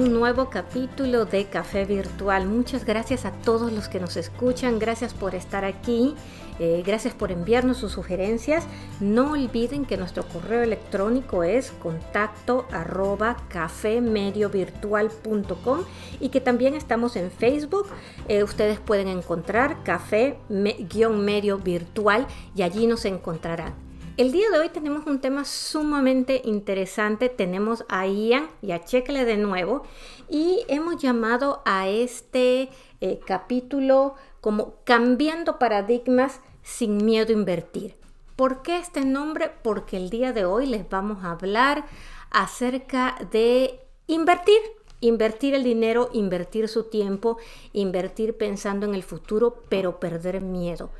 Un nuevo capítulo de Café Virtual. Muchas gracias a todos los que nos escuchan, gracias por estar aquí, eh, gracias por enviarnos sus sugerencias. No olviden que nuestro correo electrónico es contacto arroba cafemediovirtual.com y que también estamos en Facebook. Eh, ustedes pueden encontrar café-medio virtual y allí nos encontrarán. El día de hoy tenemos un tema sumamente interesante. Tenemos a Ian y a Checle de nuevo y hemos llamado a este eh, capítulo como Cambiando paradigmas sin miedo a invertir. ¿Por qué este nombre? Porque el día de hoy les vamos a hablar acerca de invertir. Invertir el dinero, invertir su tiempo, invertir pensando en el futuro, pero perder miedo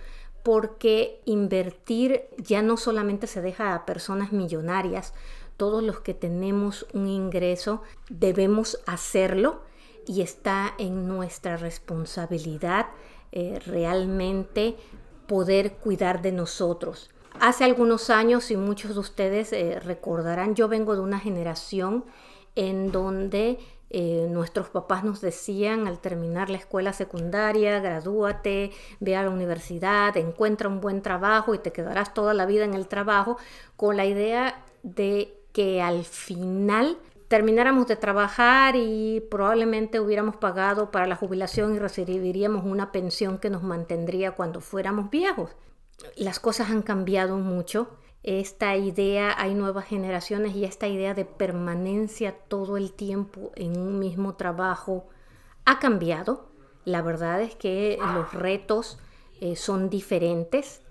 porque invertir ya no solamente se deja a personas millonarias, todos los que tenemos un ingreso debemos hacerlo y está en nuestra responsabilidad eh, realmente poder cuidar de nosotros. Hace algunos años, y muchos de ustedes eh, recordarán, yo vengo de una generación en donde eh, nuestros papás nos decían al terminar la escuela secundaria, gradúate, ve a la universidad, encuentra un buen trabajo y te quedarás toda la vida en el trabajo, con la idea de que al final termináramos de trabajar y probablemente hubiéramos pagado para la jubilación y recibiríamos una pensión que nos mantendría cuando fuéramos viejos. Las cosas han cambiado mucho esta idea, hay nuevas generaciones y esta idea de permanencia todo el tiempo en un mismo trabajo ha cambiado. La verdad es que los retos eh, son diferentes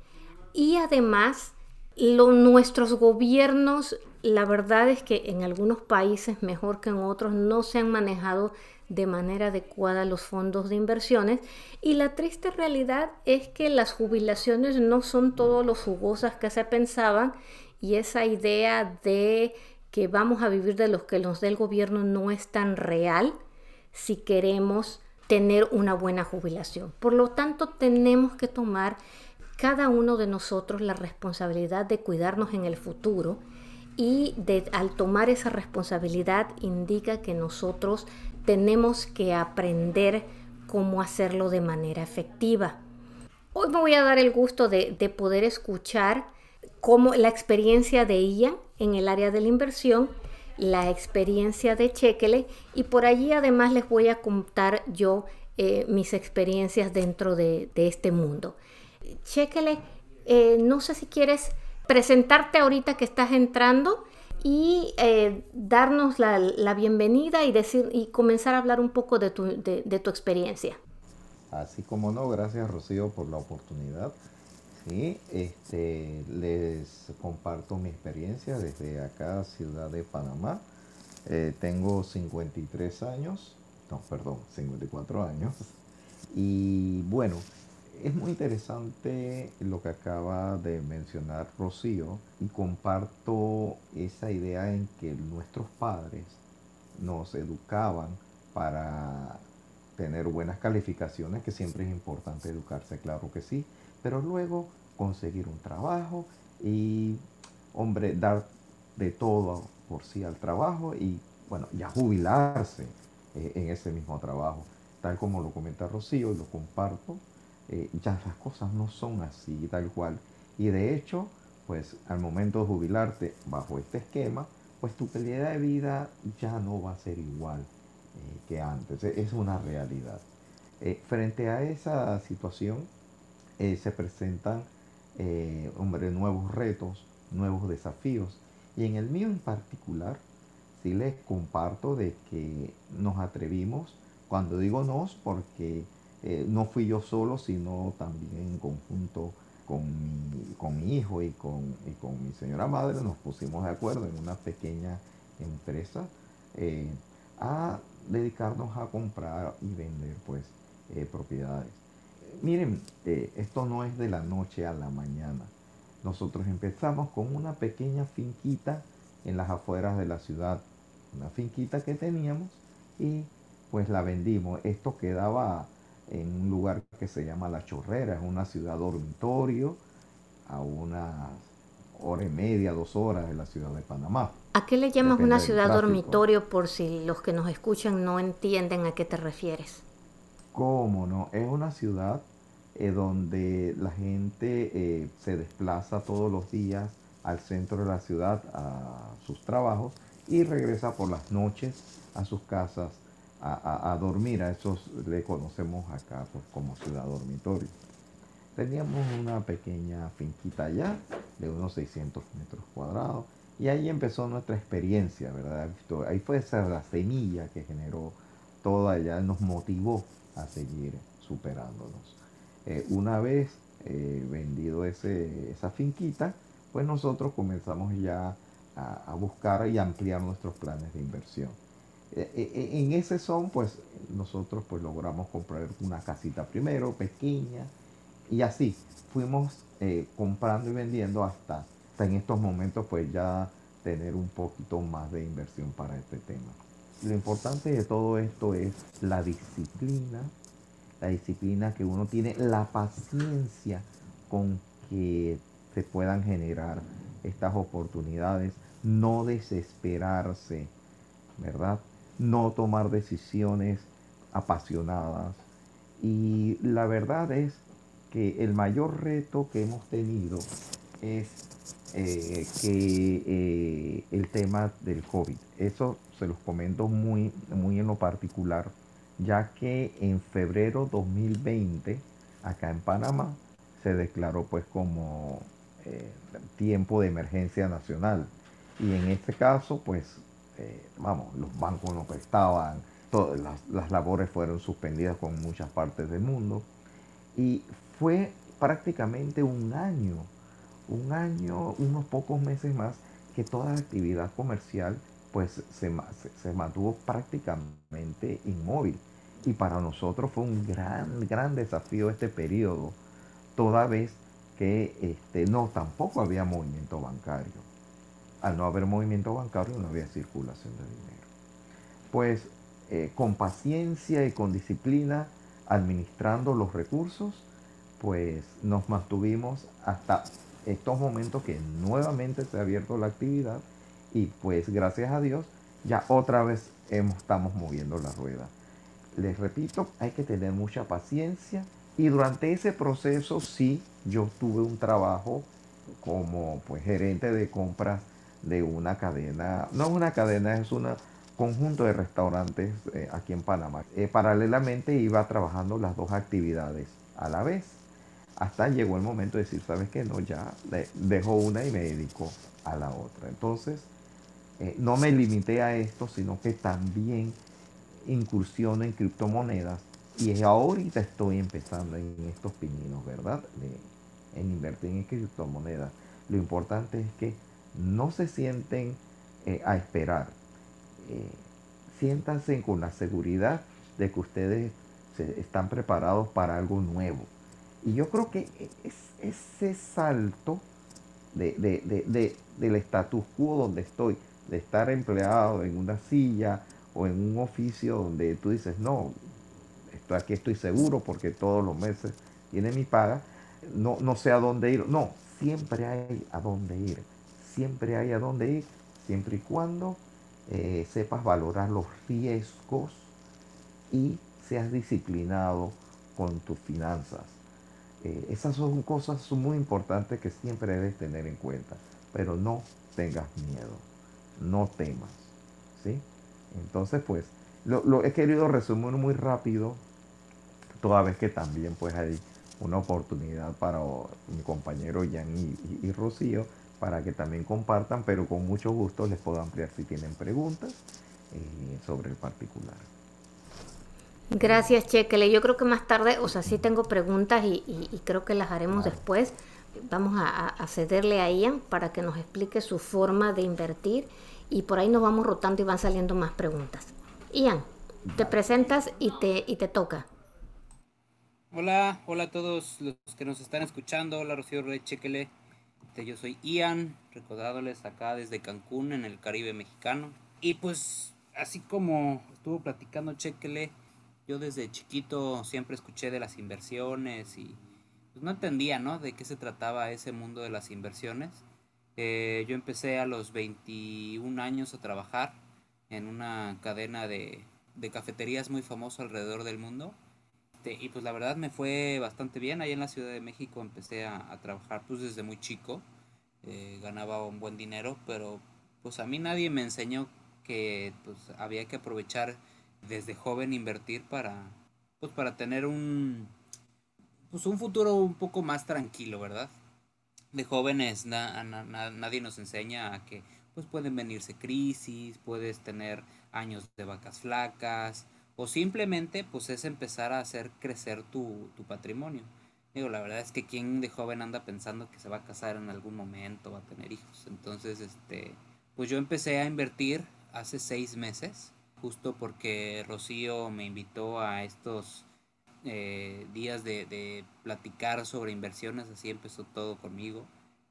y además nuestros gobiernos, la verdad es que en algunos países mejor que en otros no se han manejado de manera adecuada los fondos de inversiones y la triste realidad es que las jubilaciones no son todo lo jugosas que se pensaban y esa idea de que vamos a vivir de los que nos dé el gobierno no es tan real si queremos tener una buena jubilación. Por lo tanto, tenemos que tomar cada uno de nosotros la responsabilidad de cuidarnos en el futuro y al tomar esa responsabilidad indica que nosotros tenemos que aprender cómo hacerlo de manera efectiva. Hoy me voy a dar el gusto de, poder escuchar cómo la experiencia de Ian en el área de la inversión, la experiencia de Chequele y por allí además les voy a contar yo eh, mis experiencias dentro de, este mundo. Chequele, eh, no sé si quieres presentarte ahorita que estás entrando y eh, darnos la, bienvenida y, decir, y comenzar a hablar un poco de tu, de, tu experiencia. Así como no, gracias Rocío por la oportunidad. Sí, este, les comparto mi experiencia desde acá, ciudad de Panamá. Eh, tengo 53 años, no, perdón, 54 años. Y bueno, es muy interesante lo que acaba de mencionar Rocío y comparto esa idea en que nuestros padres nos educaban para tener buenas calificaciones, que siempre es importante educarse, claro que sí, pero luego conseguir un trabajo y, hombre, dar de todo por sí al trabajo y, bueno, ya jubilarse eh, en ese mismo trabajo, tal como lo comenta Rocío y lo comparto eh, ya las cosas no son así, tal cual. Y de hecho, pues al momento de jubilarte bajo este esquema, pues tu calidad de vida ya no va a ser igual eh, que antes. E, es una realidad. Eh, frente a esa situación, se presentan, nuevos retos, nuevos desafíos. Y en el mío en particular, sí les comparto de que nos atrevimos, cuando digo nos, porque eh, no fui yo solo, sino también en conjunto con mi, con mi hijo y con, con, mi señora madre, nos pusimos de acuerdo en una pequeña empresa eh, a dedicarnos a comprar y vender pues eh, propiedades. Miren, esto no es de la noche a la mañana. Nosotros empezamos con una pequeña finquita en las afueras de la ciudad, una finquita que teníamos y pues la vendimos. Esto quedaba en un lugar que se llama La Chorrera, es una ciudad dormitorio, a unas hora y media, dos horas de la ciudad de Panamá. ¿A qué le llamas una ciudad dormitorio por si los que nos escuchan no entienden a qué te refieres? ¿Cómo no? Es una ciudad eh, donde la gente eh, se desplaza todos los días al centro de la ciudad a sus trabajos y regresa por las noches a sus casas a, dormir. A esos le conocemos acá pues, como ciudad dormitorio. Teníamos una pequeña finquita allá de unos 600 metros cuadrados y ahí empezó nuestra experiencia, ¿verdad? Ahí fue esa la semilla que generó toda allá, nos motivó a seguir superándonos. Eh, una vez eh, vendido ese, esa finquita, pues nosotros comenzamos ya a, buscar y ampliar nuestros planes de inversión. Eh, en ese son, pues nosotros pues logramos comprar una casita primero, pequeña, y así fuimos comprando y vendiendo hasta, hasta en estos momentos pues ya tener un poquito más de inversión para este tema. Lo importante de todo esto es la disciplina, la disciplina que uno tiene, la paciencia con que se puedan generar estas oportunidades, no desesperarse, ¿verdad? No tomar decisiones apasionadas. Y la verdad es que el mayor reto que hemos tenido es eh, que eh, el tema del COVID. Eso se los comento muy, muy en lo particular ya que en febrero 2020, acá en Panamá, se declaró pues como eh, tiempo de emergencia nacional. Y en este caso, pues, eh, vamos, los bancos no prestaban, todas las, las labores fueron suspendidas con muchas partes del mundo. Y fue prácticamente un año, un año, unos pocos meses más, que toda la actividad comercial pues se, se, mantuvo prácticamente inmóvil. Y para nosotros fue un gran, gran desafío este periodo, toda vez que este, no, tampoco había movimiento bancario. Al no haber movimiento bancario no había circulación de dinero. Pues eh, con paciencia y con disciplina, administrando los recursos, pues nos mantuvimos hasta estos momentos que nuevamente se ha abierto la actividad y pues gracias a Dios ya otra vez estamos moviendo la rueda. Les repito, hay que tener mucha paciencia y durante ese proceso sí, yo tuve un trabajo como pues gerente de compras de una cadena, no una cadena, es un conjunto de restaurantes eh, aquí en Panamá. Eh, paralelamente iba trabajando las dos actividades a la vez. Hasta llegó el momento de decir, ¿sabes qué? No, ya dejo una y me dedico a la otra. Entonces, eh, no me limité a esto, sino que también incursiono en criptomonedas y ahorita estoy empezando en estos pininos, ¿verdad? en invertir en criptomonedas. Lo importante es que no se sienten eh, a esperar. Eh, siéntanse con la seguridad de que ustedes están preparados para algo nuevo. Y yo creo que es, ese salto del status quo donde estoy, de estar empleado en una silla o en un oficio donde tú dices, no, esto, aquí estoy seguro porque todos los meses tiene mi paga, no, no sé a dónde ir. No, siempre hay a dónde ir, siempre hay a dónde ir, siempre y cuando eh, sepas valorar los riesgos y seas disciplinado con tus finanzas. Eh, esas son cosas muy importantes que siempre debes tener en cuenta, pero no tengas miedo, no temas, ¿sí? Entonces, pues, lo, he querido resumir muy rápido, toda vez que también pues hay una oportunidad para mi compañero Jan y, Rocío para que también compartan, pero con mucho gusto les puedo ampliar si tienen preguntas eh, sobre el particular. Gracias, Chequele. Yo creo que más tarde, o sea, sí tengo preguntas y, creo que las haremos después. Vamos a, a, cederle a Ian para que nos explique su forma de invertir y por ahí nos vamos rotando y van saliendo más preguntas. Ian, te presentas y te, y te toca. Hola, hola a todos los que nos están escuchando. Hola Rocío Rey Chequele. Este, yo soy Ian, recordándoles acá desde Cancún, en el Caribe mexicano. Y pues, así como estuvo platicando Chequele, yo desde chiquito siempre escuché de las inversiones y pues, no entendía, ¿no? De qué se trataba ese mundo de las inversiones Eh, yo empecé a los 21 años a trabajar en una cadena de, de cafeterías muy famosa alrededor del mundo. Este, y pues la verdad me fue bastante bien. Ahí en la Ciudad de México empecé a, trabajar pues desde muy chico. Eh, ganaba un buen dinero, pero pues a mí nadie me enseñó que pues había que aprovechar desde joven invertir para pues para tener un pues un futuro un poco más tranquilo, ¿verdad? De jóvenes nadie nos enseña a que pues pueden venirse crisis, puedes tener años de vacas flacas, o simplemente pues es empezar a hacer crecer tu, tu patrimonio. Digo, la verdad es que quien de joven anda pensando que se va a casar en algún momento, va a tener hijos. Entonces, este, pues yo empecé a invertir hace seis meses, justo porque Rocío me invitó a estos eh, días de, de, platicar sobre inversiones, así empezó todo conmigo.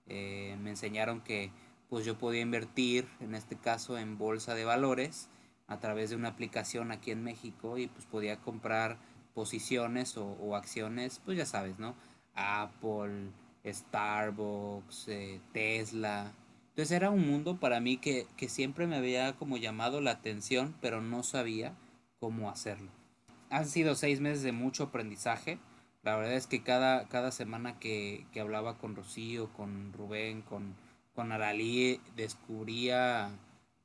Eh, me enseñaron que pues yo podía invertir, en este caso en bolsa de valores, a través de una aplicación aquí en México y pues podía comprar posiciones o, acciones, pues ya sabes, ¿no? Apple, Starbucks, eh, Tesla. Entonces era un mundo para mí que, que siempre me había como llamado la atención, pero no sabía cómo hacerlo. Han sido seis meses de mucho aprendizaje. La verdad es que cada, cada semana que, que hablaba con Rocío, con Rubén, con, con Aralí, descubría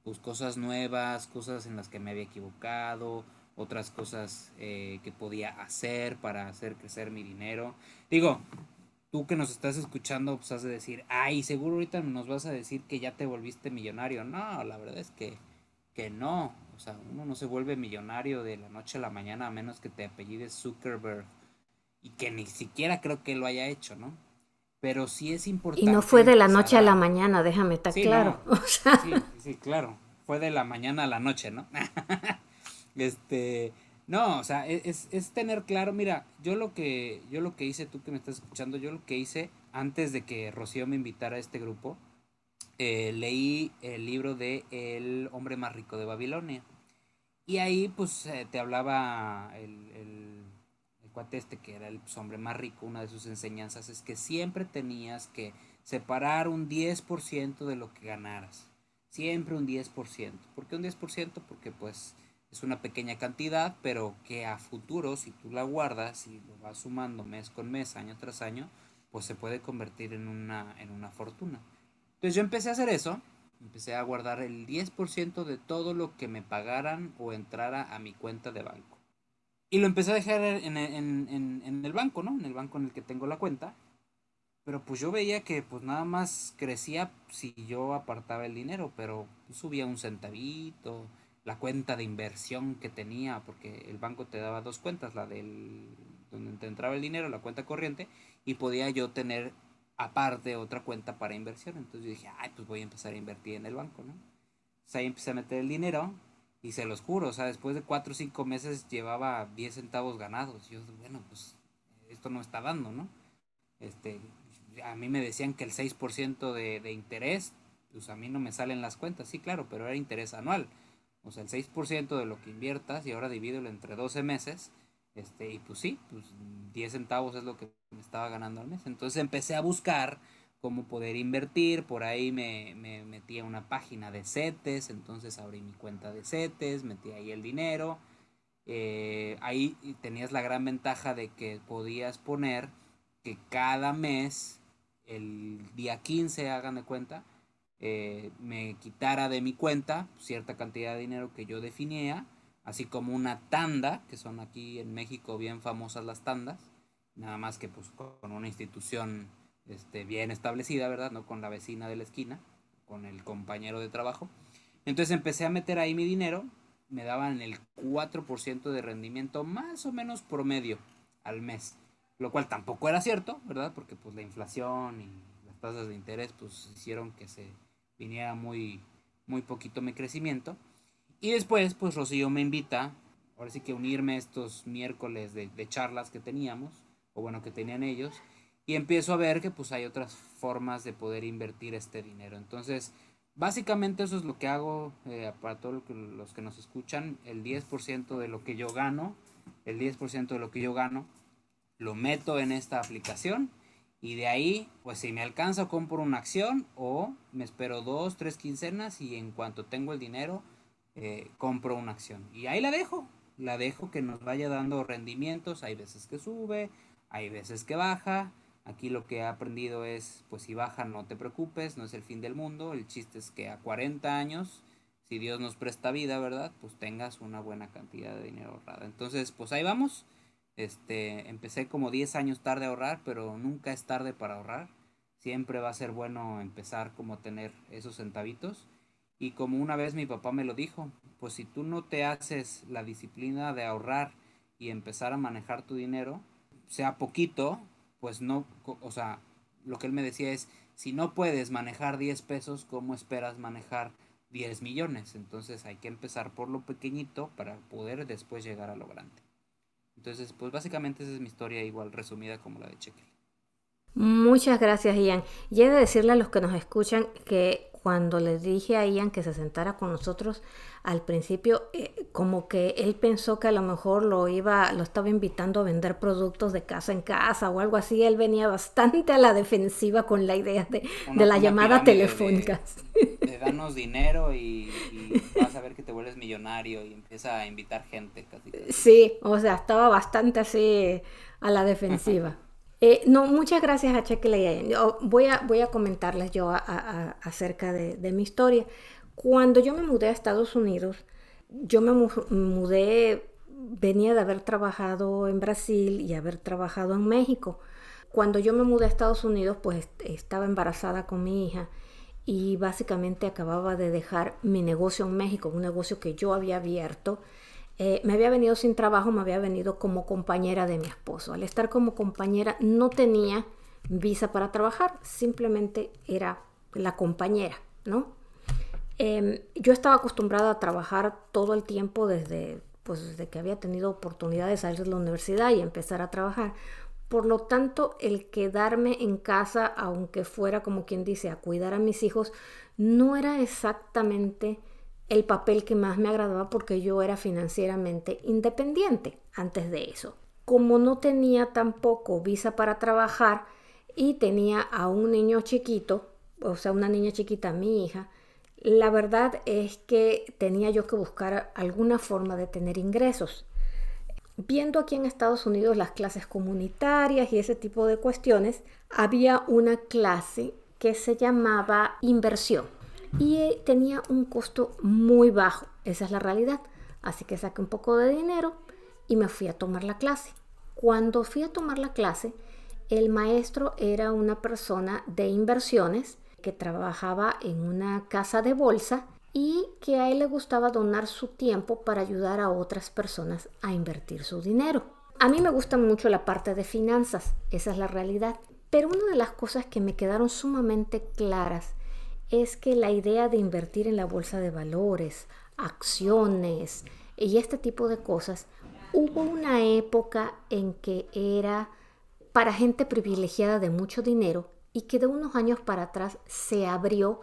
pues cosas nuevas, cosas en las que me había equivocado, otras cosas eh, que podía hacer para hacer crecer mi dinero. Digo, tú que nos estás escuchando, pues has de decir, ay, seguro ahorita nos vas a decir que ya te volviste millonario. No, la verdad es que, que no. O sea, uno no se vuelve millonario de la noche a la mañana a menos que te apellides Zuckerberg. Y que ni siquiera creo que lo haya hecho, ¿no? Pero sí es importante. Y no fue de la noche a, la mañana, déjame estar claro. sí, sí, claro, fue de la mañana a la noche, ¿no? este, no, o sea, e, es, es, tener claro, mira, yo lo que, yo lo que hice, tú que me estás escuchando, yo lo que hice antes de que Rocío me invitara a este grupo, eh, leí el libro de El hombre más rico de Babilonia. Y ahí, pues, eh, te hablaba el cuate este que era el hombre más rico, una de sus enseñanzas es que siempre tenías que separar un 10% de lo que ganaras. Siempre un 10%. ¿Por qué un 10%? Porque pues es una pequeña cantidad, pero que a futuro, si tú la guardas y lo vas sumando mes con mes, año tras año, pues se puede convertir en una, en una fortuna. Entonces yo empecé a hacer eso, empecé a guardar el 10% de todo lo que me pagaran o entrara a mi cuenta de banco. Y lo empecé a dejar en, el banco, ¿no? En el banco en el que tengo la cuenta. Pero pues yo veía que pues nada más crecía si yo apartaba el dinero, pero subía un centavito, la cuenta de inversión que tenía, porque el banco te daba dos cuentas, la del donde te entraba el dinero, la cuenta corriente, y podía yo tener aparte otra cuenta para inversión. Entonces yo dije, ay, pues voy a empezar a invertir en el banco, ¿no? Entonces ahí empecé a meter el dinero, y se los juro, o sea, después de cuatro o cinco meses llevaba 10 centavos ganados. Yo, bueno, pues esto no está dando, ¿no? Este, a mí me decían que el 6% de, de interés, pues a mí no me salen las cuentas, sí, claro, pero era interés anual. O sea, el 6% de lo que inviertas y ahora divídelo entre 12 meses, este, y pues sí, pues 10 centavos es lo que me estaba ganando al mes. Entonces empecé a buscar cómo poder invertir. Por ahí me, metí a una página de CETES, entonces abrí mi cuenta de CETES, metí ahí el dinero. Eh, ahí tenías la gran ventaja de que podías poner que cada mes, el día 15, hagan de cuenta, eh, me quitara de mi cuenta cierta cantidad de dinero que yo definía, así como una tanda, que son aquí en México bien famosas las tandas, nada más que pues con una institución este, bien establecida, ¿verdad? No con la vecina de la esquina, con el compañero de trabajo. Entonces empecé a meter ahí mi dinero, me daban el 4% de rendimiento más o menos promedio al mes, lo cual tampoco era cierto, ¿verdad? Porque pues la inflación y las tasas de interés pues hicieron que se viniera muy, muy poquito mi crecimiento. Y después pues Rocío me invita, ahora sí que unirme estos miércoles de charlas que teníamos, o bueno, que tenían ellos, y empiezo a ver que pues hay otras formas de poder invertir este dinero. Entonces, básicamente eso es lo que hago eh, para todos los que nos escuchan, el 10% de lo que yo gano, el 10% de lo que yo gano, lo meto en esta aplicación Y de ahí, pues si me alcanza, compro una acción o me espero dos, tres quincenas y en cuanto tengo el dinero, eh, compro una acción. Y ahí la dejo, la dejo que nos vaya dando rendimientos. Hay veces que sube, hay veces que baja. Aquí lo que he aprendido es, pues si baja no te preocupes, no es el fin del mundo. El chiste es que a 40 años, si Dios nos presta vida, ¿verdad? Pues tengas una buena cantidad de dinero ahorrado. Entonces, pues ahí vamos. Este, empecé como 10 años tarde a ahorrar, pero nunca es tarde para ahorrar. Siempre va a ser bueno empezar como tener esos centavitos. Y como una vez mi papá me lo dijo, pues si tú no te haces la disciplina de ahorrar y empezar a manejar tu dinero, sea poquito, pues no, o sea, lo que él me decía es, si no puedes manejar 10 pesos, ¿cómo esperas manejar 10 millones? Entonces hay que empezar por lo pequeñito para poder después llegar a lo grande. Entonces, pues básicamente esa es mi historia igual resumida como la de Cheque. Muchas gracias, Ian. Y he de decirle a los que nos escuchan que cuando les dije a Ian que se sentara con nosotros al principio, eh, como que él pensó que a lo mejor lo iba, lo estaba invitando a vender productos de casa en casa o algo así. Él venía bastante a la defensiva con la idea de, la llamada telefónica. De, danos dinero y, vas a ver que te vuelves millonario y empieza a invitar gente. Sí, o sea, estaba bastante así a la defensiva. Eh, no, muchas gracias a Cheque Voy a, voy a comentarles yo acerca de, mi historia. Cuando yo me mudé a Estados Unidos, yo me mudé, venía de haber trabajado en Brasil y haber trabajado en México. Cuando yo me mudé a Estados Unidos, pues estaba embarazada con mi hija y básicamente acababa de dejar mi negocio en México, un negocio que yo había abierto eh, me había venido sin trabajo, me había venido como compañera de mi esposo. Al estar como compañera no tenía visa para trabajar, simplemente era la compañera, ¿no? Em, yo estaba acostumbrada a trabajar todo el tiempo desde, pues, desde que había tenido oportunidad de salir de la universidad y empezar a trabajar. Por lo tanto, el quedarme en casa, aunque fuera como quien dice, a cuidar a mis hijos, no era exactamente el papel que más me agradaba porque yo era financieramente independiente antes de eso. Como no tenía tampoco visa para trabajar y tenía a un niño chiquito, o sea, una niña chiquita, mi hija, la verdad es que tenía yo que buscar alguna forma de tener ingresos. Viendo aquí en Estados Unidos las clases comunitarias y ese tipo de cuestiones, había una clase que se llamaba inversión y eh, tenía un costo muy bajo, esa es la realidad. Así que saqué un poco de dinero y me fui a tomar la clase. Cuando fui a tomar la clase, el maestro era una persona de inversiones que trabajaba en una casa de bolsa y que a él le gustaba donar su tiempo para ayudar a otras personas a invertir su dinero. A mí me gusta mucho la parte de finanzas, esa es la realidad. Pero una de las cosas que me quedaron sumamente claras es que la idea de invertir en la bolsa de valores, acciones y este tipo de cosas, hubo una época en que era para gente privilegiada de mucho dinero y que de unos años para atrás se abrió,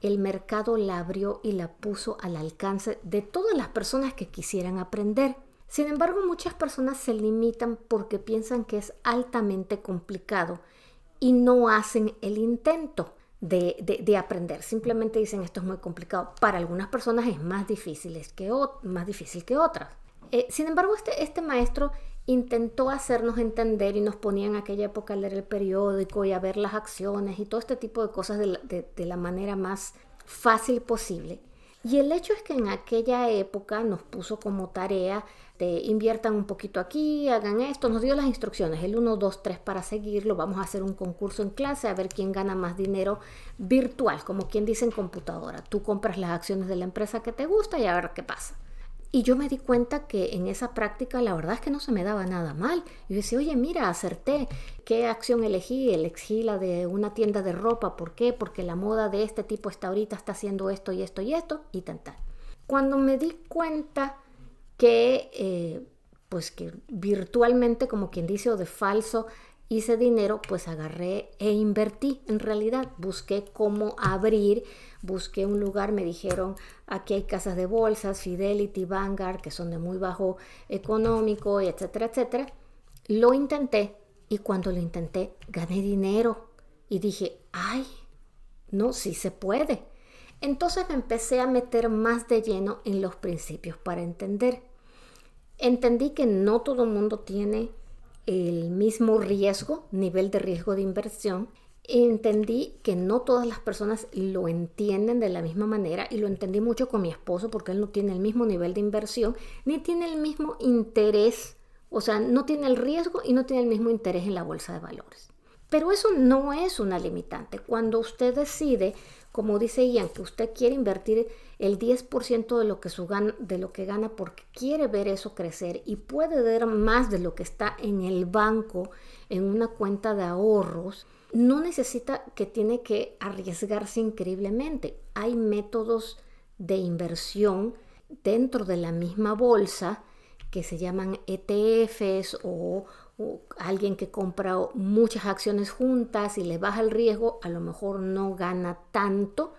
el mercado la abrió y la puso al alcance de todas las personas que quisieran aprender. Sin embargo, muchas personas se limitan porque piensan que es altamente complicado y no hacen el intento de, aprender. Simplemente dicen esto es muy complicado. Para algunas personas es más difícil, que, más difícil que otras. Eh, sin embargo, este, este maestro intentó hacernos entender y nos ponía en aquella época a leer el periódico y a ver las acciones y todo este tipo de cosas de la manera más fácil posible. Y el hecho es que en aquella época nos puso como tarea de inviertan un poquito aquí, hagan esto, nos dio las instrucciones, el 1, 2, 3 para seguirlo, vamos a hacer un concurso en clase a ver quién gana más dinero virtual, como quien dice en computadora. Tú compras las acciones de la empresa que te gusta y a ver qué pasa. Y yo me di cuenta que en esa práctica la verdad es que no se me daba nada mal. Yo decía, oye, mira, acerté. ¿Qué acción elegí? Elegí la de una tienda de ropa. ¿Por qué? Porque la moda de este tipo está ahorita, está haciendo esto y esto y esto y tal, tal. Cuando me di cuenta que, eh, pues que virtualmente, como quien dice, o de falso, hice dinero, pues agarré e invertí. En realidad busqué cómo abrir, busqué un lugar, me dijeron, aquí hay casas de bolsas, Fidelity, Vanguard, que son de muy bajo económico, etcétera, etcétera. Lo intenté Y cuando lo intenté, gané dinero. Y dije, ay, no, sí se puede. Entonces me empecé a meter más de lleno en los principios para entender. Entendí que no todo el mundo tiene el mismo riesgo, nivel de riesgo de inversión. Entendí que no todas las personas lo entienden de la misma manera y lo entendí mucho con mi esposo porque él no tiene el mismo nivel de inversión ni tiene el mismo interés, o sea, no tiene el riesgo y no tiene el mismo interés en la bolsa de valores. Pero eso no es una limitante. Cuando usted decide, como dice Ian, que usted quiere invertir el 10% de lo, que su gana, de lo que gana porque quiere ver eso crecer y puede ver más de lo que está en el banco, en una cuenta de ahorros, no necesita que tiene que arriesgarse increíblemente. Hay métodos de inversión dentro de la misma bolsa que se llaman ETFs o, alguien que compra muchas acciones juntas y le baja el riesgo, a lo mejor no gana tanto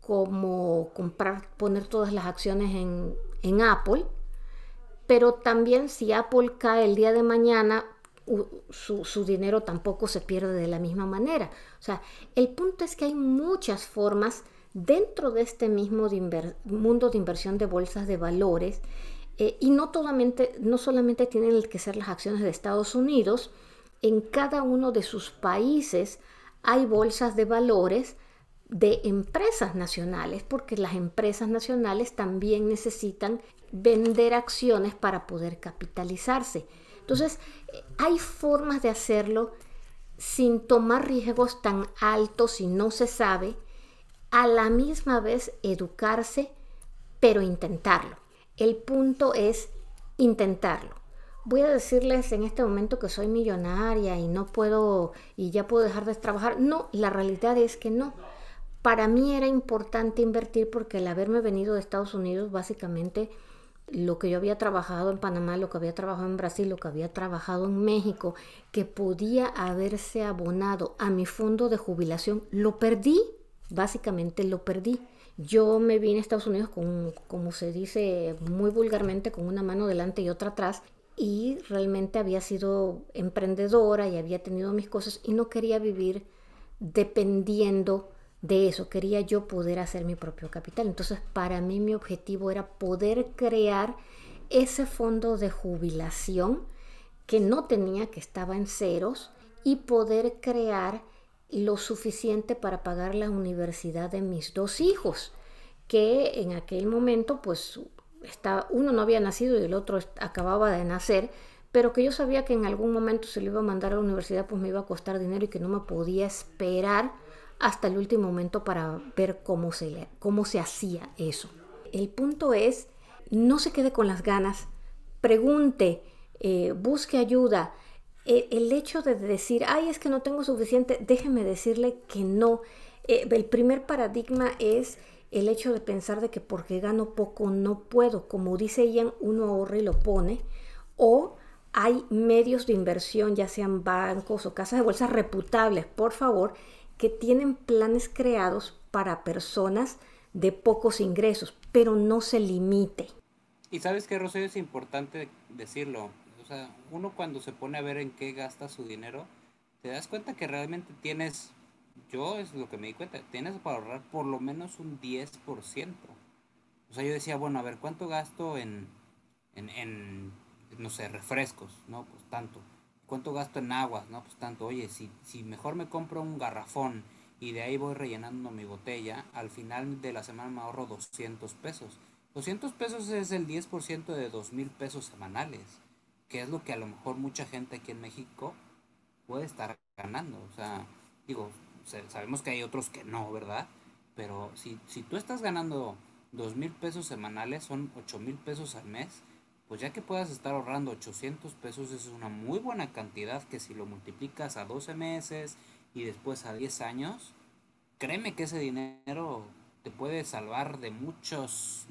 como comprar, poner todas las acciones en, Apple, pero también si Apple cae el día de mañana, su, dinero tampoco se pierde de la misma manera. O sea, el punto es que hay muchas formas dentro de este mismo mundo de inversión de bolsas de valores eh, y no, no solamente tienen que ser las acciones de Estados Unidos, en cada uno de sus países hay bolsas de valores de empresas nacionales, porque las empresas nacionales también necesitan vender acciones para poder capitalizarse. Entonces, hay formas de hacerlo sin tomar riesgos tan altos si no se sabe, a la misma vez educarse, pero intentarlo. El punto es intentarlo. Voy a decirles en este momento que soy millonaria y no puedo y ya puedo dejar de trabajar. No, la realidad es que no para mí era importante invertir porque el haberme venido de Estados Unidos, básicamente lo que yo había trabajado en Panamá, lo que había trabajado en Brasil, lo que había trabajado en México, que podía haberse abonado a mi fondo de jubilación, lo perdí, básicamente lo perdí. Yo me vine a Estados Unidos con, como se dice muy vulgarmente, con una mano delante y otra atrás, y realmente había sido emprendedora y había tenido mis cosas y no quería vivir dependiendo de eso, quería yo poder hacer mi propio capital. Entonces, para mí mi objetivo era poder crear ese fondo de jubilación que no tenía, que estaba en ceros, y poder crear lo suficiente para pagar la universidad de mis dos hijos, que en aquel momento, pues, está, uno no había nacido y el otro acababa de nacer, pero que yo sabía que en algún momento se lo iba a mandar a la universidad, pues me iba a costar dinero y que no me podía esperar hasta el último momento para ver cómo se, cómo se hacía eso. El punto es, no se quede con las ganas, pregunte, eh, busque ayuda. El hecho de decir, ay, es que no tengo suficiente, déjeme decirle que no. Eh, el primer paradigma es el hecho de pensar de que porque gano poco no puedo. Como dice Ian, uno ahorra y lo pone. O hay medios de inversión, ya sean bancos o casas de bolsa reputables, por favor, que tienen planes creados para personas de pocos ingresos, pero no se limite. Y sabes que, Rocío, es importante decirlo. Sea, uno cuando se pone a ver en qué gasta su dinero, te das cuenta que realmente tienes, yo es lo que me di cuenta, tienes para ahorrar por lo menos un 10%. O sea, yo decía, bueno, a ver, ¿cuánto gasto en, en, no sé, refrescos? No, pues tanto ¿Cuánto gasto en agua? No, pues tanto, oye, si, si mejor me compro un garrafón y de ahí voy rellenando mi botella, al final de la semana me ahorro 200 pesos. 200 pesos es el 10% de 2 mil pesos semanales, que es lo que a lo mejor mucha gente aquí en México puede estar ganando. O sea, digo, sabemos que hay otros que no, ¿verdad? Pero si, si tú estás ganando 2 mil pesos semanales, son 8 mil pesos al mes pues ya que puedas estar ahorrando 800 pesos, es una muy buena cantidad que si lo multiplicas a 12 meses y después a 10 años, créeme que ese dinero te puede salvar de muchos,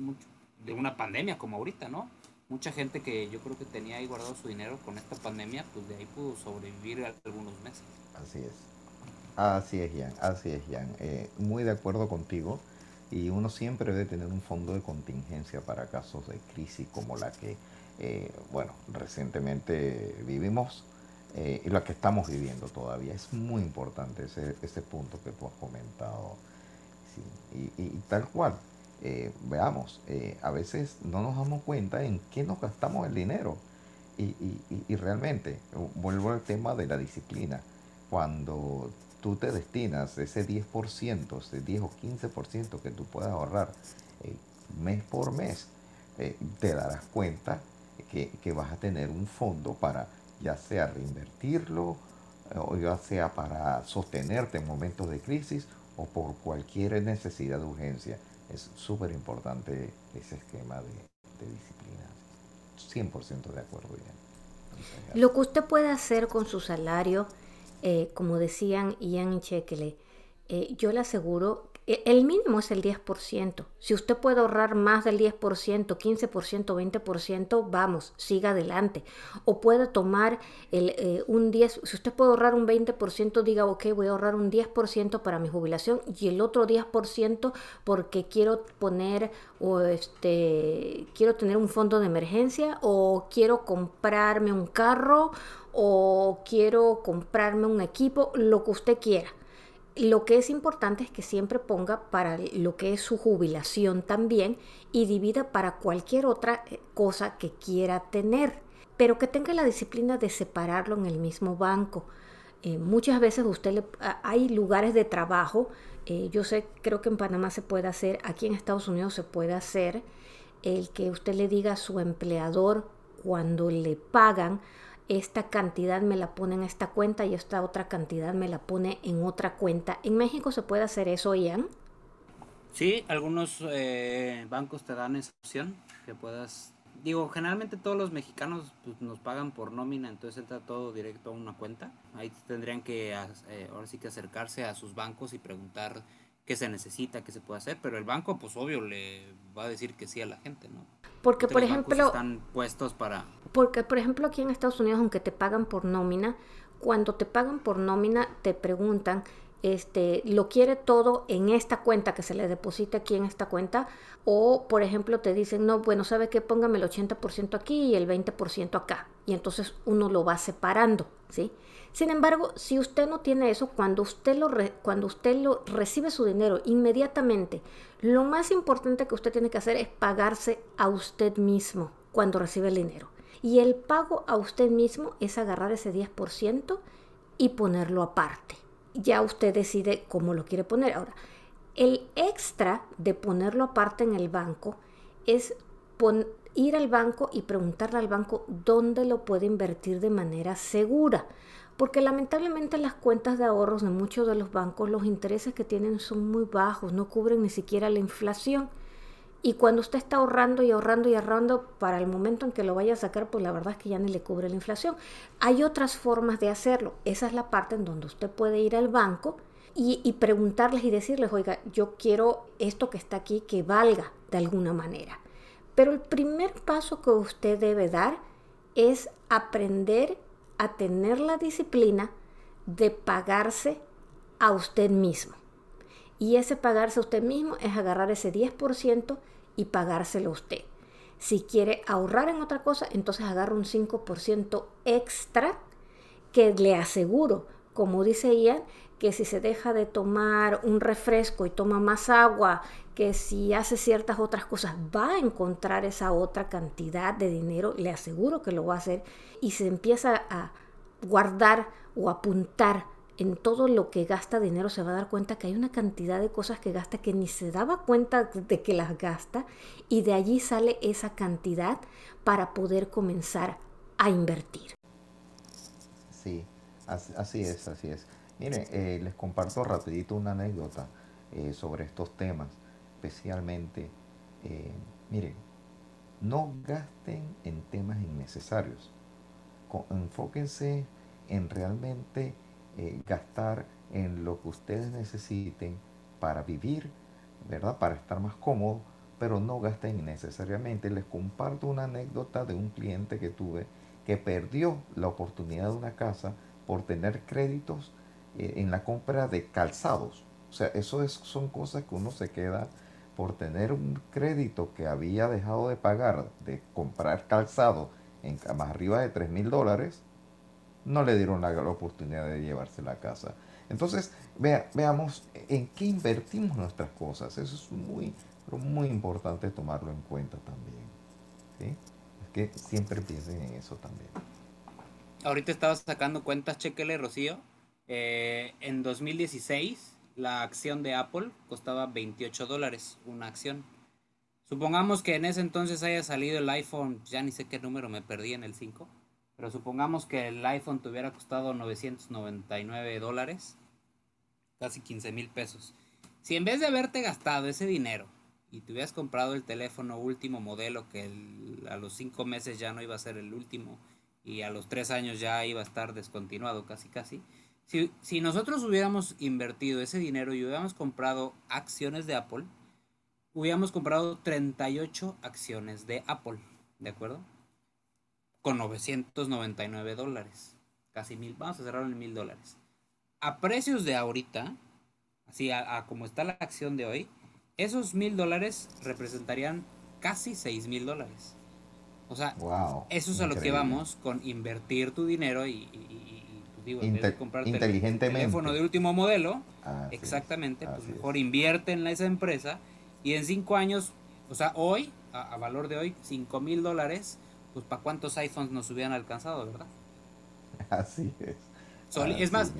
de una pandemia como ahorita, ¿no? Mucha gente que yo creo que tenía ahí guardado su dinero con esta pandemia, pues de ahí pudo sobrevivir algunos meses. Así es. Así es, Jan. Así es, Jan. Eh, muy de acuerdo contigo y uno siempre debe tener un fondo de contingencia para casos de crisis como la que, eh, bueno, recientemente vivimos. eh, y la que estamos viviendo todavía. Es muy importante ese, ese punto que tú has comentado. y, tal cual, eh, veamos, eh, a veces no nos damos cuenta en qué nos gastamos el dinero. Y, y, realmente, vuelvo al tema de la disciplina. Cuando tú te destinas ese 10%, ese 10 o 15% que tú puedas ahorrar mes por mes, te darás cuenta que, que vas a tener un fondo para ya sea reinvertirlo eh, o ya sea para sostenerte en momentos de crisis o por cualquier necesidad de urgencia. Es súper importante ese esquema de, disciplina. 100% de acuerdo. Lo que usted puede hacer con su salario, eh, como decían Ian y Chekele, eh, yo le aseguro el mínimo es el 10%. Si usted puede ahorrar más del 10%, 15%, 20%, vamos, siga adelante. O puede tomar el, eh, un 10%, si usted puede ahorrar un 20%, diga, ok, voy a ahorrar un 10% para mi jubilación y el otro 10% porque quiero poner o este, quiero tener un fondo de emergencia o quiero comprarme un carro o quiero comprarme un equipo, lo que usted quiera lo que es importante es que siempre ponga para lo que es su jubilación también y divida para cualquier otra eh, cosa que quiera tener, pero que tenga la disciplina de separarlo en el mismo banco. Eh, muchas veces usted le, hay lugares de trabajo, eh, yo sé, creo que en Panamá se puede hacer, aquí en Estados Unidos se puede hacer, el que usted le diga a su empleador cuando le pagan, esta cantidad me la pone en esta cuenta y esta otra cantidad me la pone en otra cuenta. ¿En México se puede hacer eso, Ian? Sí, algunos eh, bancos te dan esa opción, que puedas... Digo, generalmente todos los mexicanos pues, nos pagan por nómina, entonces entra todo directo a una cuenta. Ahí tendrían que, eh, ahora sí que acercarse a sus bancos y preguntar qué se necesita, qué se puede hacer, pero el banco, pues obvio, le va a decir que sí a la gente, ¿no? Porque, por ejemplo... Están puestos para... Porque, por ejemplo, aquí en Estados Unidos, aunque te pagan por nómina, cuando te pagan por nómina, te preguntan, este, lo quiere todo en esta cuenta, que se le deposite aquí en esta cuenta, o, por ejemplo, te dicen, no, bueno, ¿sabe qué? Póngame el 80% aquí y el 20% acá. Y entonces uno lo va separando, ¿sí? Sin embargo, si usted no tiene eso, cuando usted, lo cuando usted lo recibe su dinero inmediatamente, lo más importante que usted tiene que hacer es pagarse a usted mismo cuando recibe el dinero. Y el pago a usted mismo es agarrar ese 10% y ponerlo aparte. Ya usted decide cómo lo quiere poner. Ahora, el extra de ponerlo aparte en el banco es ir al banco y preguntarle al banco dónde lo puede invertir de manera segura porque lamentablemente las cuentas de ahorros de muchos de los bancos los intereses que tienen son muy bajos, no cubren ni siquiera la inflación. Y cuando usted está ahorrando y ahorrando y ahorrando, para el momento en que lo vaya a sacar, pues la verdad es que ya ni le cubre la inflación. Hay otras formas de hacerlo. Esa es la parte en donde usted puede ir al banco y, y preguntarles y decirles, oiga, yo quiero esto que está aquí que valga de alguna manera. Pero el primer paso que usted debe dar es aprender a tener la disciplina de pagarse a usted mismo. Y ese pagarse a usted mismo es agarrar ese 10% y pagárselo a usted. Si quiere ahorrar en otra cosa, entonces agarra un 5% extra que le aseguro, como dice Ian, que si se deja de tomar un refresco y toma más agua, que si hace ciertas otras cosas, va a encontrar esa otra cantidad de dinero, le aseguro que lo va a hacer, y se empieza a guardar o apuntar en todo lo que gasta dinero, se va a dar cuenta que hay una cantidad de cosas que gasta que ni se daba cuenta de que las gasta, y de allí sale esa cantidad para poder comenzar a invertir. Sí, así es, así es. Miren, eh, les comparto rapidito una anécdota eh, sobre estos temas, especialmente, eh, miren, no gasten en temas innecesarios. enfóquense en realmente gastar en lo que ustedes necesiten para vivir, ¿verdad? Para estar más cómodo, pero no gasten innecesariamente. Les comparto una anécdota de un cliente que tuve que perdió la oportunidad de una casa por tener créditos eh, en la compra de calzados. O sea, eso es, son cosas que uno se queda por tener un crédito que había dejado de pagar, de comprar calzado en más arriba de 3 mil dólares, no le dieron la, oportunidad de llevarse la casa. Entonces, veamos en qué invertimos nuestras cosas. Eso es muy, muy importante tomarlo en cuenta también. Es que siempre piensen en eso también. Ahorita estaba sacando cuentas, chequele, Rocío. Eh, en 2016, la acción de Apple costaba 28 dólares, una acción. Supongamos que en ese entonces haya salido el iPhone, ya ni sé qué número me perdí en el 5, pero supongamos que el iPhone te hubiera costado 999 dólares, casi 15 mil pesos. Si en vez de haberte gastado ese dinero y te hubieras comprado el teléfono último modelo que a los 5 meses ya no iba a ser el último y a los 3 años ya iba a estar descontinuado casi casi, si, si nosotros hubiéramos invertido ese dinero y hubiéramos comprado acciones de Apple, hubiéramos comprado 38 acciones de Apple, ¿de acuerdo? Con 999 dólares, casi mil, vamos a cerrarlo en mil dólares. A precios de ahorita, así a, como está la acción de hoy, esos mil dólares representarían casi seis mil dólares. O sea, eso es a lo que vamos con invertir tu dinero y, digo, en vez de comprarte el teléfono de último modelo, exactamente, pues mejor invierte en esa empresa y en cinco años, o sea, hoy, a, valor de hoy, cinco mil dólares, pues para cuántos iPhones nos hubieran alcanzado, ¿verdad? Así es. es más,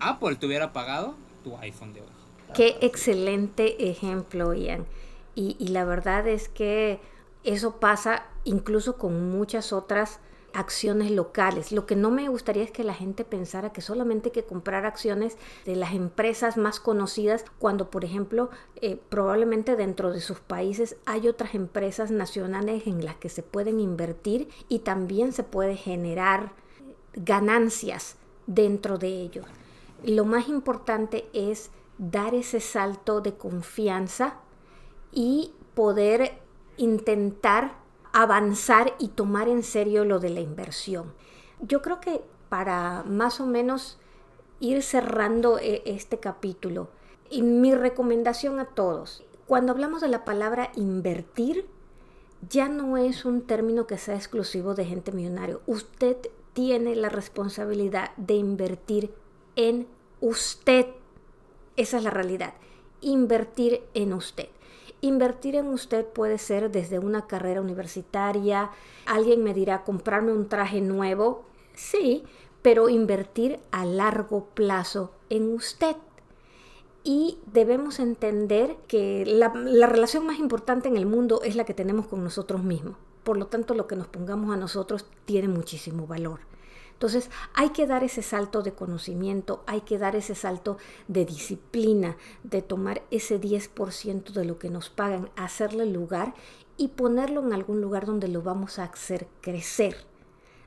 Apple te hubiera pagado tu iPhone de hoy. Qué excelente ejemplo, Ian. Y, y la verdad es que eso pasa incluso con muchas otras acciones locales. Lo que no me gustaría es que la gente pensara que solamente hay que comprar acciones de las empresas más conocidas cuando, por ejemplo, eh, probablemente dentro de sus países hay otras empresas nacionales en las que se pueden invertir y también se puede generar ganancias dentro de ellos. Lo más importante es dar ese salto de confianza y poder intentar avanzar y tomar en serio lo de la inversión. Yo creo que para más o menos ir cerrando eh, este capítulo, y mi recomendación a todos, cuando hablamos de la palabra invertir, ya no es un término que sea exclusivo de gente millonaria. Usted tiene la responsabilidad de invertir en usted. Esa es la realidad. Invertir en usted. Invertir en usted puede ser desde una carrera universitaria, alguien me dirá comprarme un traje nuevo, sí, pero invertir a largo plazo en usted. Y debemos entender que la, la, relación más importante en el mundo es la que tenemos con nosotros mismos. Por lo tanto, lo que nos pongamos a nosotros tiene muchísimo valor. Entonces hay que dar ese salto de conocimiento, hay que dar ese salto de disciplina, de tomar ese 10% de lo que nos pagan, hacerle lugar y ponerlo en algún lugar donde lo vamos a hacer crecer,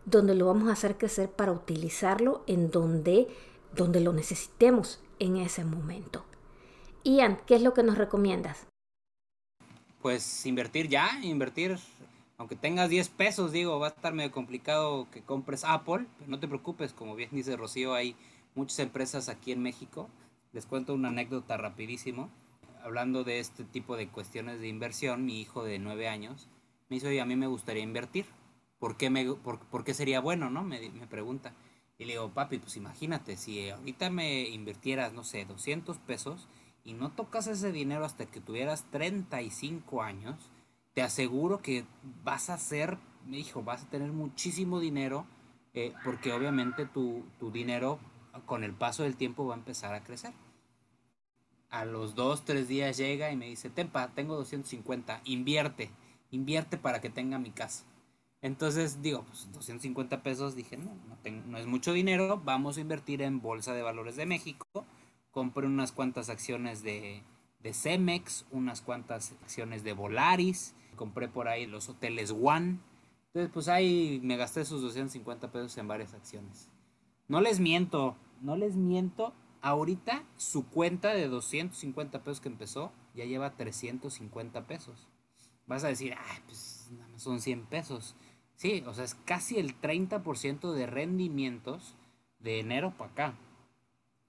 donde lo vamos a hacer crecer para utilizarlo en donde, donde lo necesitemos en ese momento. Ian, ¿qué es lo que nos recomiendas? Pues invertir ya, invertir aunque tengas 10 pesos, digo, va a estar medio complicado que compres Apple, no te preocupes, como bien dice Rocío, hay muchas empresas aquí en México. Les cuento una anécdota rapidísimo. Hablando de este tipo de cuestiones de inversión, mi hijo de 9 años me dice, oye, a mí me gustaría invertir. ¿Por qué, me, por, qué sería bueno, no? Me, me pregunta. Y le digo, papi, pues imagínate, si ahorita me invirtieras, no sé, 200 pesos y no tocas ese dinero hasta que tuvieras 35 años, te aseguro que vas a hacer, hijo, vas a tener muchísimo dinero, eh, porque obviamente tu, dinero con el paso del tiempo va a empezar a crecer. A los dos, tres días llega y me dice, Tempa, tengo 250, invierte, invierte para que tenga mi casa. Entonces digo, pues 250 pesos, dije, no, no, es mucho dinero, vamos a invertir en Bolsa de Valores de México, compré unas cuantas acciones de, de Cemex, unas cuantas acciones de Volaris, compré por ahí los hoteles One. Entonces, pues ahí me gasté esos 250 pesos en varias acciones. No les miento, no les miento. Ahorita su cuenta de 250 pesos que empezó ya lleva 350 pesos. Vas a decir, ah, pues son 100 pesos. Sí, o sea, es casi el 30% de rendimientos de enero para acá.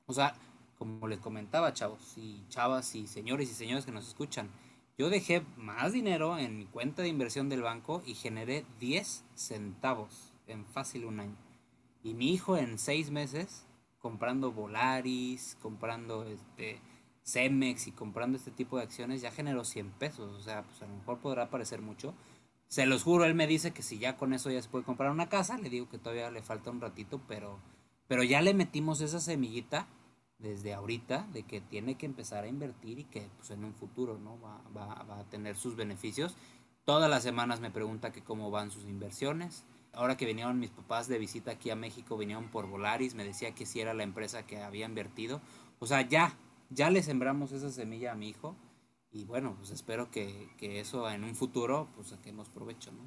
O sea, como les comentaba, chavos y chavas y señores y señores que nos escuchan, yo dejé más dinero en mi cuenta de inversión del banco y generé 10 centavos en fácil un año. Y mi hijo en seis meses, comprando Volaris, comprando este Cemex y comprando este tipo de acciones, ya generó 100 pesos. O sea, pues a lo mejor podrá parecer mucho. Se los juro, él me dice que si ya con eso ya se puede comprar una casa, le digo que todavía le falta un ratito, pero, pero ya le metimos esa semillita desde ahorita de que tiene que empezar a invertir y que pues, en un futuro no va, va, va, a tener sus beneficios. Todas las semanas me pregunta que cómo van sus inversiones. Ahora que vinieron mis papás de visita aquí a México, vinieron por Volaris, me decía que si era la empresa que había invertido. O sea, ya, ya le sembramos esa semilla a mi hijo y bueno, pues espero que, que eso en un futuro pues saquemos provecho, ¿no?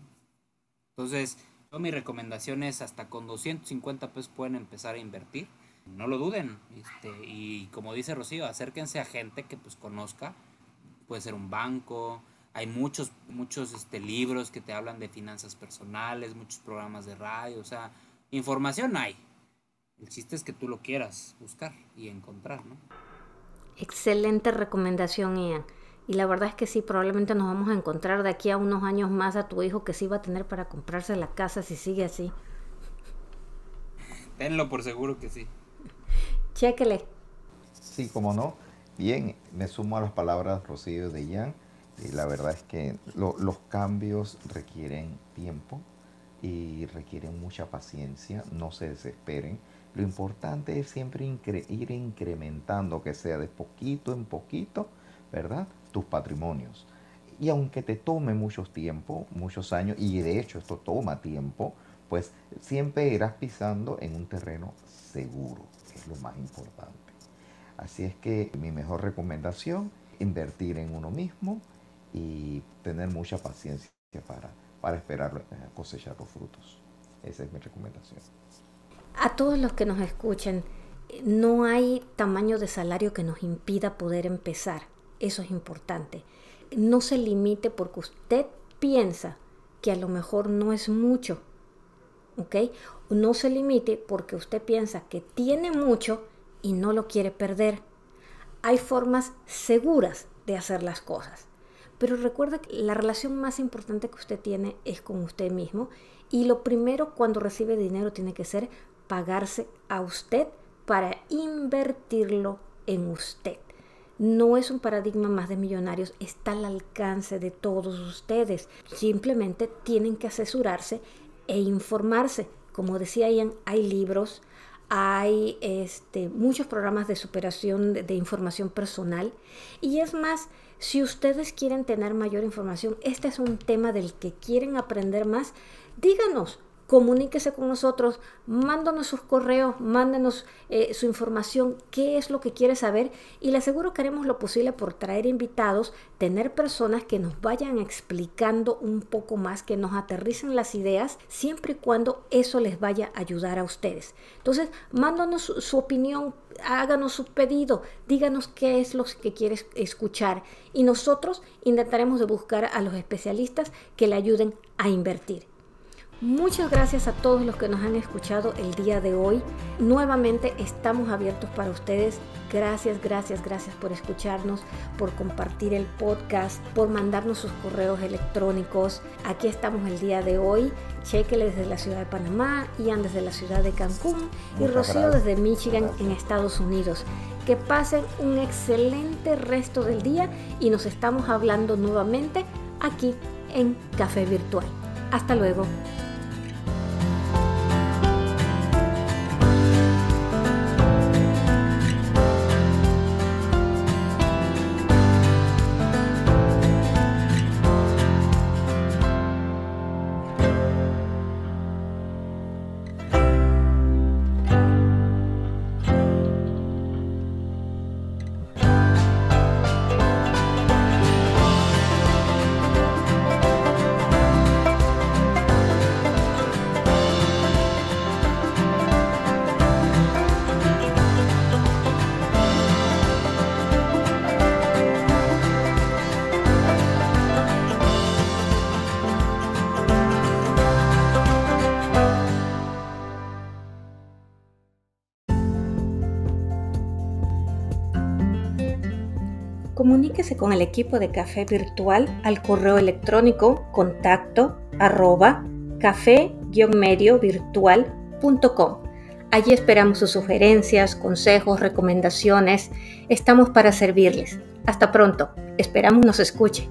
Entonces, yo mi recomendación es hasta con 250 pesos pueden empezar a invertir no lo duden. Este, y como dice Rocío, acérquense a gente que pues conozca. Puede ser un banco. Hay muchos, muchos este, libros que te hablan de finanzas personales, muchos programas de radio. O sea, información hay. El chiste es que tú lo quieras buscar y encontrar, ¿no? Excelente recomendación, Ian. Y la verdad es que sí, probablemente nos vamos a encontrar de aquí a unos años más a tu hijo que sí va a tener para comprarse la casa si sigue así. Tenlo por seguro que sí. Chéquele. Sí, como no. Bien, me sumo a las palabras Rocío de Ian. Y la verdad es que los cambios requieren tiempo y requieren mucha paciencia. No se desesperen. Lo importante es siempre ir incrementando, que sea de poquito en poquito, ¿verdad? Tus patrimonios. Y aunque te tome mucho tiempo, muchos años, y de hecho esto toma tiempo, pues siempre irás pisando en un terreno seguro es lo más importante. Así es que mi mejor recomendación, invertir en uno mismo y tener mucha paciencia para, para esperar cosechar los frutos. Esa es mi recomendación. A todos los que nos escuchen, no hay tamaño de salario que nos impida poder empezar. Eso es importante. No se limite porque usted piensa que a lo mejor no es mucho ¿ok? No se limite porque usted piensa que tiene mucho y no lo quiere perder. Hay formas seguras de hacer las cosas. Pero recuerda que la relación más importante que usted tiene es con usted mismo y lo primero cuando recibe dinero tiene que ser pagarse a usted para invertirlo en usted. No es un paradigma más de millonarios, está al alcance de todos ustedes. Simplemente tienen que asesorarse e informarse. Como decía Ian, hay libros, hay este, muchos programas de superación de, de, información personal. Y es más, si ustedes quieren tener mayor información, este es un tema del que quieren aprender más, díganos, comuníquese con nosotros, mándanos sus correos, mándenos eh, su información, qué es lo que quiere saber y le aseguro que haremos lo posible por traer invitados, tener personas que nos vayan explicando un poco más, que nos aterricen las ideas, siempre y cuando eso les vaya a ayudar a ustedes. Entonces, mándanos su, opinión, háganos su pedido, díganos qué es lo que quieres escuchar y nosotros intentaremos de buscar a los especialistas que le ayuden a invertir. Muchas gracias a todos los que nos han escuchado el día de hoy. Nuevamente estamos abiertos para ustedes. Gracias, gracias, gracias por escucharnos, por compartir el podcast, por mandarnos sus correos electrónicos. Aquí estamos el día de hoy. Chequele desde la ciudad de Panamá, Ian desde la ciudad de Cancún y Rocío desde Michigan en Estados Unidos. Que pasen un excelente resto del día y nos estamos hablando nuevamente aquí en Café Virtual. Hasta luego. Con el equipo de Café Virtual al correo electrónico contacto arroba café-mediovirtual.com Allí esperamos sus sugerencias, consejos, recomendaciones. Estamos para servirles. Hasta pronto. Esperamos nos escuche.